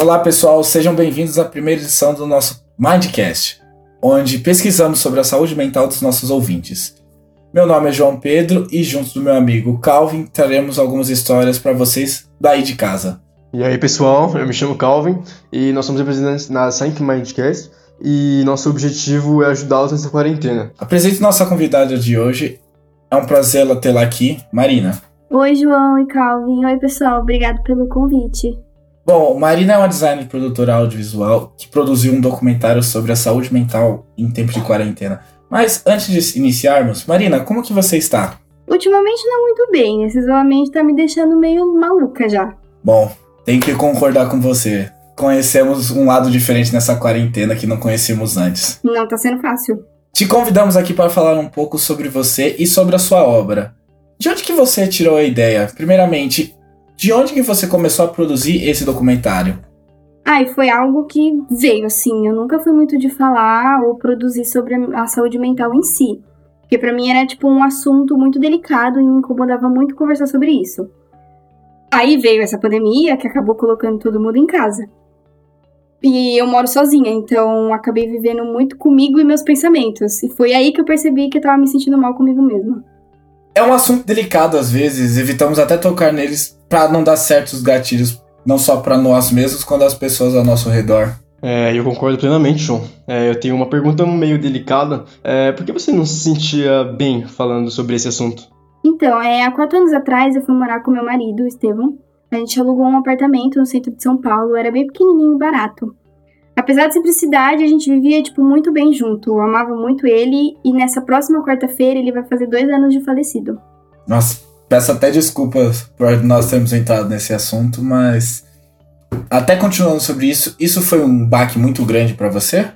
Olá pessoal, sejam bem-vindos à primeira edição do nosso Mindcast, onde pesquisamos sobre a saúde mental dos nossos ouvintes. Meu nome é João Pedro e, junto do meu amigo Calvin, traremos algumas histórias para vocês daí de casa. E aí pessoal, eu me chamo Calvin e nós somos representantes na Science Mindcast e nosso objetivo é ajudá-los nessa quarentena. Apresento nossa convidada de hoje. É um prazer ela tê-la aqui, Marina. Oi, João e Calvin. Oi, pessoal. Obrigado pelo convite. Bom, Marina é uma designer e produtora audiovisual que produziu um documentário sobre a saúde mental em tempo de quarentena. Mas antes de iniciarmos, Marina, como que você está? Ultimamente não muito bem. Esse isolamento tá me deixando meio maluca já. Bom, tenho que concordar com você. Conhecemos um lado diferente nessa quarentena que não conhecíamos antes. Não tá sendo fácil. Te convidamos aqui para falar um pouco sobre você e sobre a sua obra. De onde que você tirou a ideia? Primeiramente, de onde que você começou a produzir esse documentário? Ah, e foi algo que veio assim. Eu nunca fui muito de falar ou produzir sobre a saúde mental em si. Porque para mim era tipo um assunto muito delicado e me incomodava muito conversar sobre isso. Aí veio essa pandemia que acabou colocando todo mundo em casa. E eu moro sozinha, então acabei vivendo muito comigo e meus pensamentos. E foi aí que eu percebi que eu tava me sentindo mal comigo mesma. É um assunto delicado às vezes, evitamos até tocar neles para não dar certos gatilhos não só para nós mesmos, quanto as pessoas ao nosso redor. É, eu concordo plenamente, João. É, eu tenho uma pergunta meio delicada. É, por que você não se sentia bem falando sobre esse assunto? Então, é, há quatro anos atrás eu fui morar com meu marido, Estevão. A gente alugou um apartamento no centro de São Paulo, era bem pequenininho e barato. Apesar da simplicidade, a gente vivia, tipo, muito bem junto. Eu amava muito ele e nessa próxima quarta-feira ele vai fazer dois anos de falecido. Nossa, Peço até desculpas por nós termos entrado nesse assunto, mas até continuando sobre isso, isso foi um baque muito grande para você?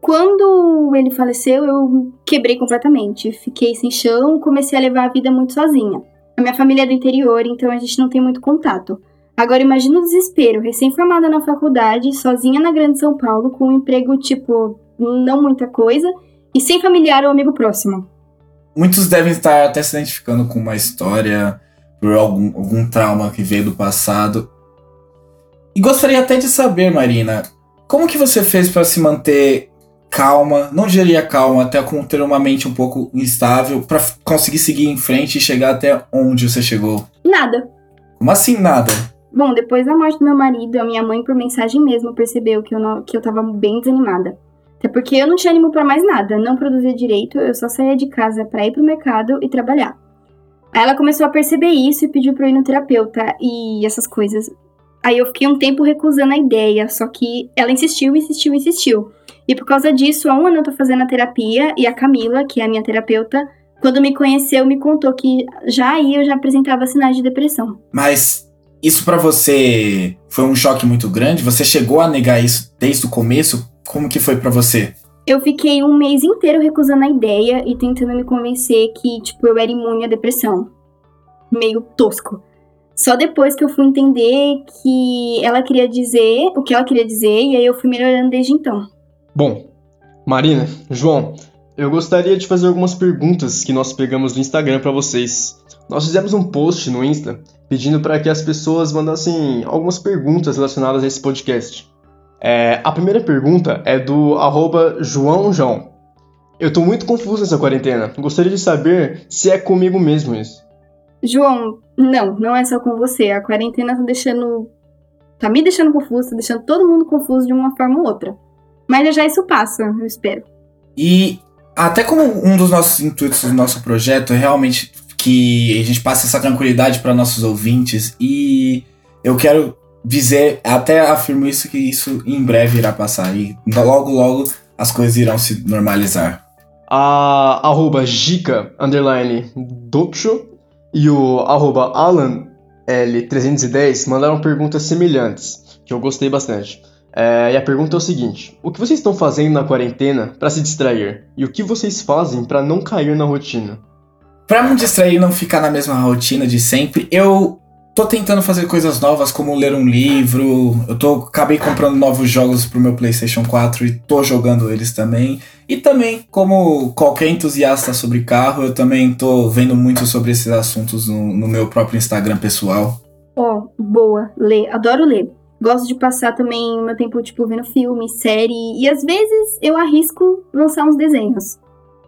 Quando ele faleceu, eu quebrei completamente. Fiquei sem chão, comecei a levar a vida muito sozinha. A minha família é do interior, então a gente não tem muito contato. Agora imagina o desespero, recém-formada na faculdade, sozinha na Grande São Paulo, com um emprego tipo não muita coisa e sem familiar ou amigo próximo. Muitos devem estar até se identificando com uma história por algum, algum trauma que veio do passado. E gostaria até de saber, Marina, como que você fez para se manter calma, não diria calma, até com ter uma mente um pouco instável, para conseguir seguir em frente e chegar até onde você chegou? Nada. Como assim nada? Bom, depois da morte do meu marido, a minha mãe, por mensagem mesmo, percebeu que eu, não, que eu tava bem desanimada. Até porque eu não tinha ânimo para mais nada, não produzia direito, eu só saía de casa para ir pro mercado e trabalhar. Aí ela começou a perceber isso e pediu pra eu ir no terapeuta e essas coisas. Aí eu fiquei um tempo recusando a ideia, só que ela insistiu, insistiu, insistiu. E por causa disso, há um ano eu tô fazendo a terapia e a Camila, que é a minha terapeuta, quando me conheceu, me contou que já aí eu já apresentava sinais de depressão. Mas isso para você foi um choque muito grande? Você chegou a negar isso desde o começo? Como que foi para você? Eu fiquei um mês inteiro recusando a ideia e tentando me convencer que, tipo, eu era imune à depressão. Meio tosco. Só depois que eu fui entender que ela queria dizer o que ela queria dizer, e aí eu fui melhorando desde então. Bom, Marina, João, eu gostaria de fazer algumas perguntas que nós pegamos no Instagram para vocês. Nós fizemos um post no Insta pedindo para que as pessoas mandassem algumas perguntas relacionadas a esse podcast. É, a primeira pergunta é do arroba João João. Eu tô muito confuso nessa quarentena. Gostaria de saber se é comigo mesmo isso. João, não, não é só com você. A quarentena tá deixando. tá me deixando confuso, tá deixando todo mundo confuso de uma forma ou outra. Mas já, já isso passa, eu espero. E até como um dos nossos intuitos do nosso projeto é realmente que a gente passe essa tranquilidade para nossos ouvintes e eu quero dizer, até afirmo isso, que isso em breve irá passar. E logo, logo as coisas irão se normalizar. A arroba underline, Doksho, e o arroba Alan L310 mandaram perguntas semelhantes, que eu gostei bastante. É, e a pergunta é o seguinte: O que vocês estão fazendo na quarentena para se distrair? E o que vocês fazem para não cair na rotina? Para me distrair e não ficar na mesma rotina de sempre, eu tô tentando fazer coisas novas, como ler um livro. Eu tô acabei comprando novos jogos pro meu PlayStation 4 e tô jogando eles também. E também, como qualquer entusiasta sobre carro, eu também tô vendo muito sobre esses assuntos no, no meu próprio Instagram pessoal. Ó, oh, boa, ler, adoro ler. Gosto de passar também meu tempo, tipo, vendo filme, série. E às vezes eu arrisco lançar uns desenhos.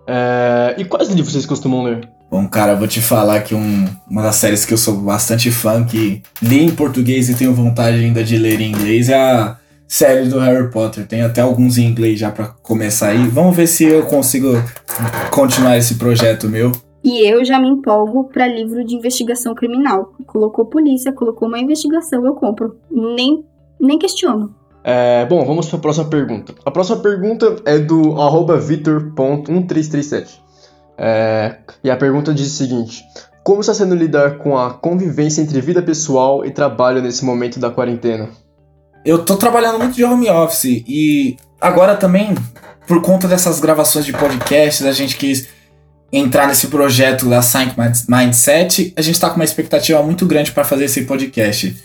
É... E quais livros vocês costumam ler? Bom, cara, eu vou te falar que um, uma das séries que eu sou bastante fã, que li em português e tenho vontade ainda de ler em inglês, é a série do Harry Potter. Tem até alguns em inglês já para começar aí. Vamos ver se eu consigo continuar esse projeto meu. E eu já me empolgo para livro de investigação criminal. Colocou polícia, colocou uma investigação, eu compro. Nem, nem questiono. É, bom, vamos para a próxima pergunta. A próxima pergunta é do vitor.1337. É, e a pergunta diz o seguinte: Como está sendo lidar com a convivência entre vida pessoal e trabalho nesse momento da quarentena? Eu tô trabalhando muito de home office e agora também, por conta dessas gravações de podcast, a gente quis entrar nesse projeto da Science Mindset, a gente está com uma expectativa muito grande para fazer esse podcast.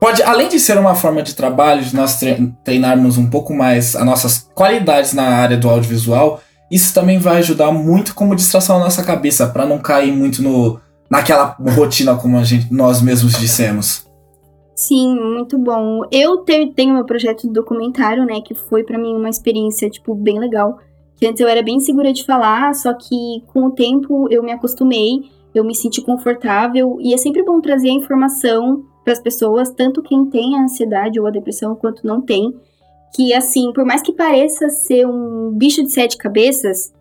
Pode, além de ser uma forma de trabalho, de nós treinarmos um pouco mais as nossas qualidades na área do audiovisual, isso também vai ajudar muito como distração na nossa cabeça, para não cair muito no, naquela rotina como a gente, nós mesmos dissemos. Sim, muito bom. Eu te, tenho meu projeto de documentário, né, que foi para mim uma experiência, tipo, bem legal. Que antes eu era bem segura de falar, só que com o tempo eu me acostumei, eu me senti confortável, e é sempre bom trazer a informação para as pessoas, tanto quem tem a ansiedade ou a depressão quanto não tem, que, assim, por mais que pareça ser um bicho de sete cabeças,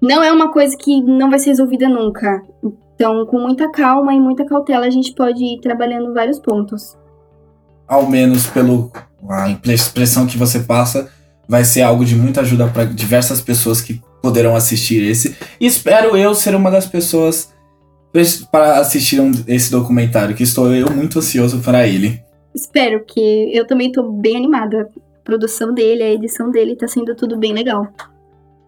não é uma coisa que não vai ser resolvida nunca. Então, com muita calma e muita cautela, a gente pode ir trabalhando vários pontos. Ao menos pelo a expressão que você passa, vai ser algo de muita ajuda para diversas pessoas que poderão assistir esse. E espero eu ser uma das pessoas para assistir esse documentário, que estou eu muito ansioso para ele. Espero que eu também estou bem animada produção dele, a edição dele, tá sendo tudo bem legal.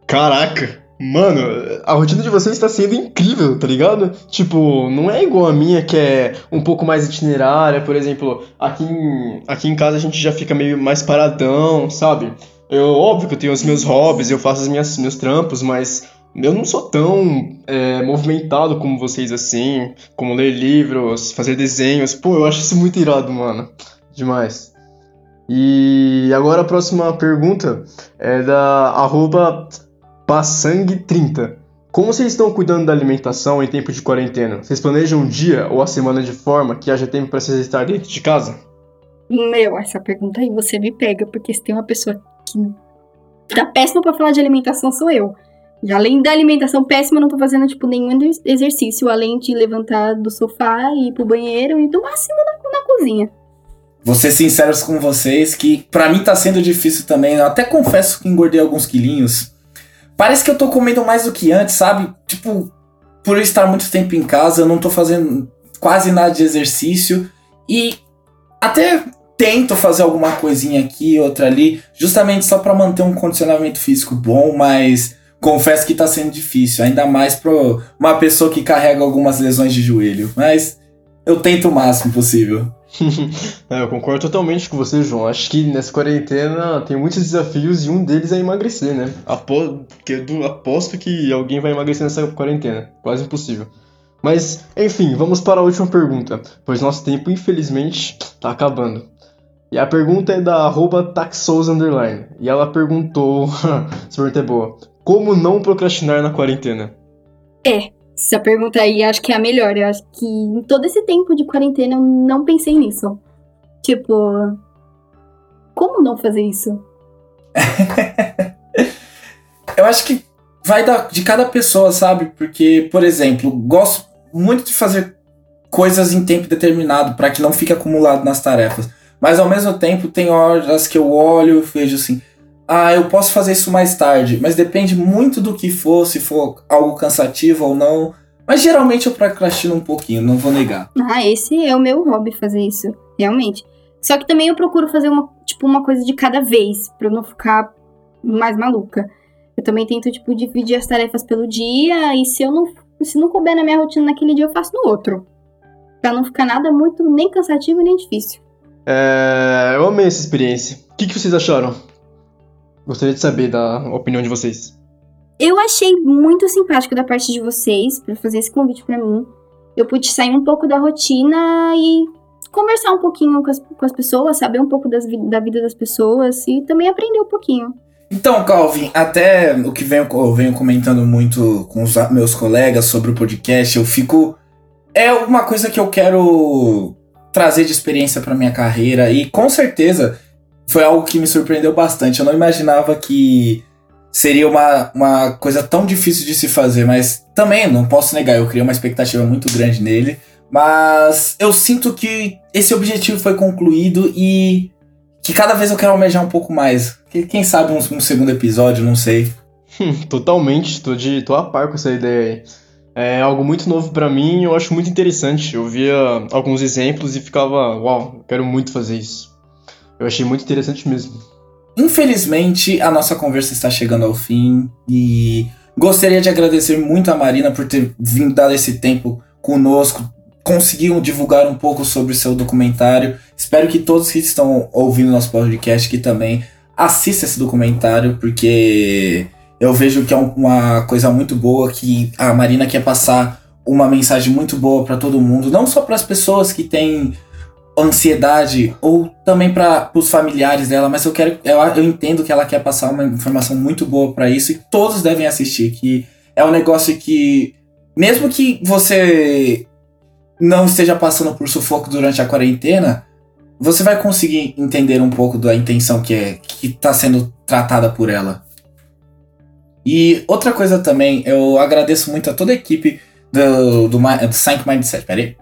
Caraca! Mano, a rotina de vocês está sendo incrível, tá ligado? Tipo, não é igual a minha que é um pouco mais itinerária, por exemplo, aqui em, aqui em casa a gente já fica meio mais paradão, sabe? Eu, óbvio que eu tenho os meus hobbies, eu faço os minhas, meus trampos, mas eu não sou tão é, movimentado como vocês assim, como ler livros, fazer desenhos. Pô, eu acho isso muito irado, mano. Demais. E agora a próxima pergunta é da arroba Passang30. Como vocês estão cuidando da alimentação em tempo de quarentena? Vocês planejam um dia ou a semana de forma que haja tempo para vocês estar dentro de casa? Meu, essa pergunta aí você me pega, porque se tem uma pessoa que tá péssima para falar de alimentação sou eu. E além da alimentação péssima, eu não tô fazendo, tipo, nenhum exercício, além de levantar do sofá e ir pro banheiro e do máximo na, na cozinha. Vou ser sincero com vocês que para mim tá sendo difícil também. Eu até confesso que engordei alguns quilinhos. Parece que eu tô comendo mais do que antes, sabe? Tipo, por eu estar muito tempo em casa, eu não tô fazendo quase nada de exercício. E até tento fazer alguma coisinha aqui, outra ali, justamente só para manter um condicionamento físico bom, mas confesso que tá sendo difícil, ainda mais para uma pessoa que carrega algumas lesões de joelho. Mas eu tento o máximo possível. é, eu concordo totalmente com você, João. Acho que nessa quarentena tem muitos desafios e um deles é emagrecer, né? Apo... Aposto que alguém vai emagrecer nessa quarentena. Quase impossível. Mas, enfim, vamos para a última pergunta, pois nosso tempo, infelizmente, está acabando. E a pergunta é da arroba Underline. E ela perguntou, se pergunta é boa, como não procrastinar na quarentena? É, essa pergunta aí acho que é a melhor. Eu acho que em todo esse tempo de quarentena eu não pensei nisso. Tipo, como não fazer isso? eu acho que vai da, de cada pessoa, sabe? Porque, por exemplo, gosto muito de fazer coisas em tempo determinado para que não fique acumulado nas tarefas. Mas ao mesmo tempo tem horas que eu olho e vejo assim, ah, eu posso fazer isso mais tarde, mas depende muito do que for, se for algo cansativo ou não. Mas geralmente eu procrastino um pouquinho, não vou negar. Ah, esse é o meu hobby fazer isso, realmente. Só que também eu procuro fazer uma, tipo, uma coisa de cada vez, pra eu não ficar mais maluca. Eu também tento, tipo, dividir as tarefas pelo dia, e se eu não. Se não couber na minha rotina naquele dia, eu faço no outro. Pra não ficar nada muito nem cansativo nem difícil. É, eu amei essa experiência. O que, que vocês acharam? Gostaria de saber da opinião de vocês. Eu achei muito simpático da parte de vocês para fazer esse convite para mim. Eu pude sair um pouco da rotina e conversar um pouquinho com as, com as pessoas, saber um pouco das, da vida das pessoas e também aprender um pouquinho. Então, Calvin, até o que venho, eu venho comentando muito com os meus colegas sobre o podcast, eu fico. É uma coisa que eu quero trazer de experiência para minha carreira e com certeza foi algo que me surpreendeu bastante. Eu não imaginava que seria uma, uma coisa tão difícil de se fazer, mas também não posso negar, eu criei uma expectativa muito grande nele. Mas eu sinto que esse objetivo foi concluído e que cada vez eu quero almejar um pouco mais. Quem sabe um, um segundo episódio, não sei. Totalmente, tô, de, tô a par com essa ideia aí. É algo muito novo para mim eu acho muito interessante. Eu via alguns exemplos e ficava, uau, quero muito fazer isso. Eu achei muito interessante mesmo. Infelizmente, a nossa conversa está chegando ao fim e gostaria de agradecer muito a Marina por ter vindo dar esse tempo conosco, conseguiram divulgar um pouco sobre o seu documentário. Espero que todos que estão ouvindo nosso podcast que também assistam esse documentário, porque eu vejo que é uma coisa muito boa que a Marina quer passar uma mensagem muito boa para todo mundo, não só para as pessoas que têm ansiedade ou também para os familiares dela, mas eu quero eu, eu entendo que ela quer passar uma informação muito boa para isso e todos devem assistir, que é um negócio que mesmo que você não esteja passando por sufoco durante a quarentena, você vai conseguir entender um pouco da intenção que é que está sendo tratada por ela. E outra coisa também, eu agradeço muito a toda a equipe do, do, do Mindset. Peraí.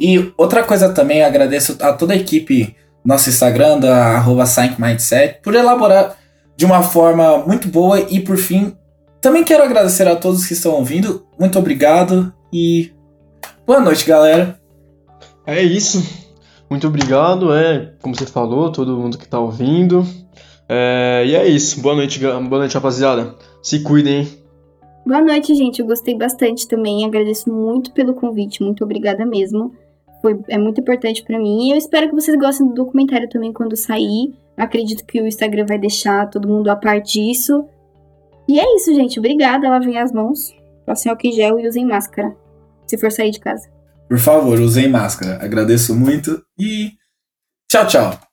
E outra coisa também, agradeço a toda a equipe nosso Instagram, da arroba Mindset, por elaborar de uma forma muito boa. E por fim, também quero agradecer a todos que estão ouvindo. Muito obrigado e Boa noite, galera. É isso. Muito obrigado, é, como você falou, todo mundo que tá ouvindo. É, e é isso. Boa noite, boa noite, rapaziada. Se cuidem. Boa noite, gente. Eu gostei bastante também. Agradeço muito pelo convite. Muito obrigada mesmo. Foi, é muito importante para mim. E eu espero que vocês gostem do documentário também quando sair. Acredito que o Instagram vai deixar todo mundo a par disso. E é isso, gente. Obrigada. Lavem as mãos. Passem álcool gel e usem máscara se for sair de casa. Por favor, usem máscara. Agradeço muito e tchau, tchau.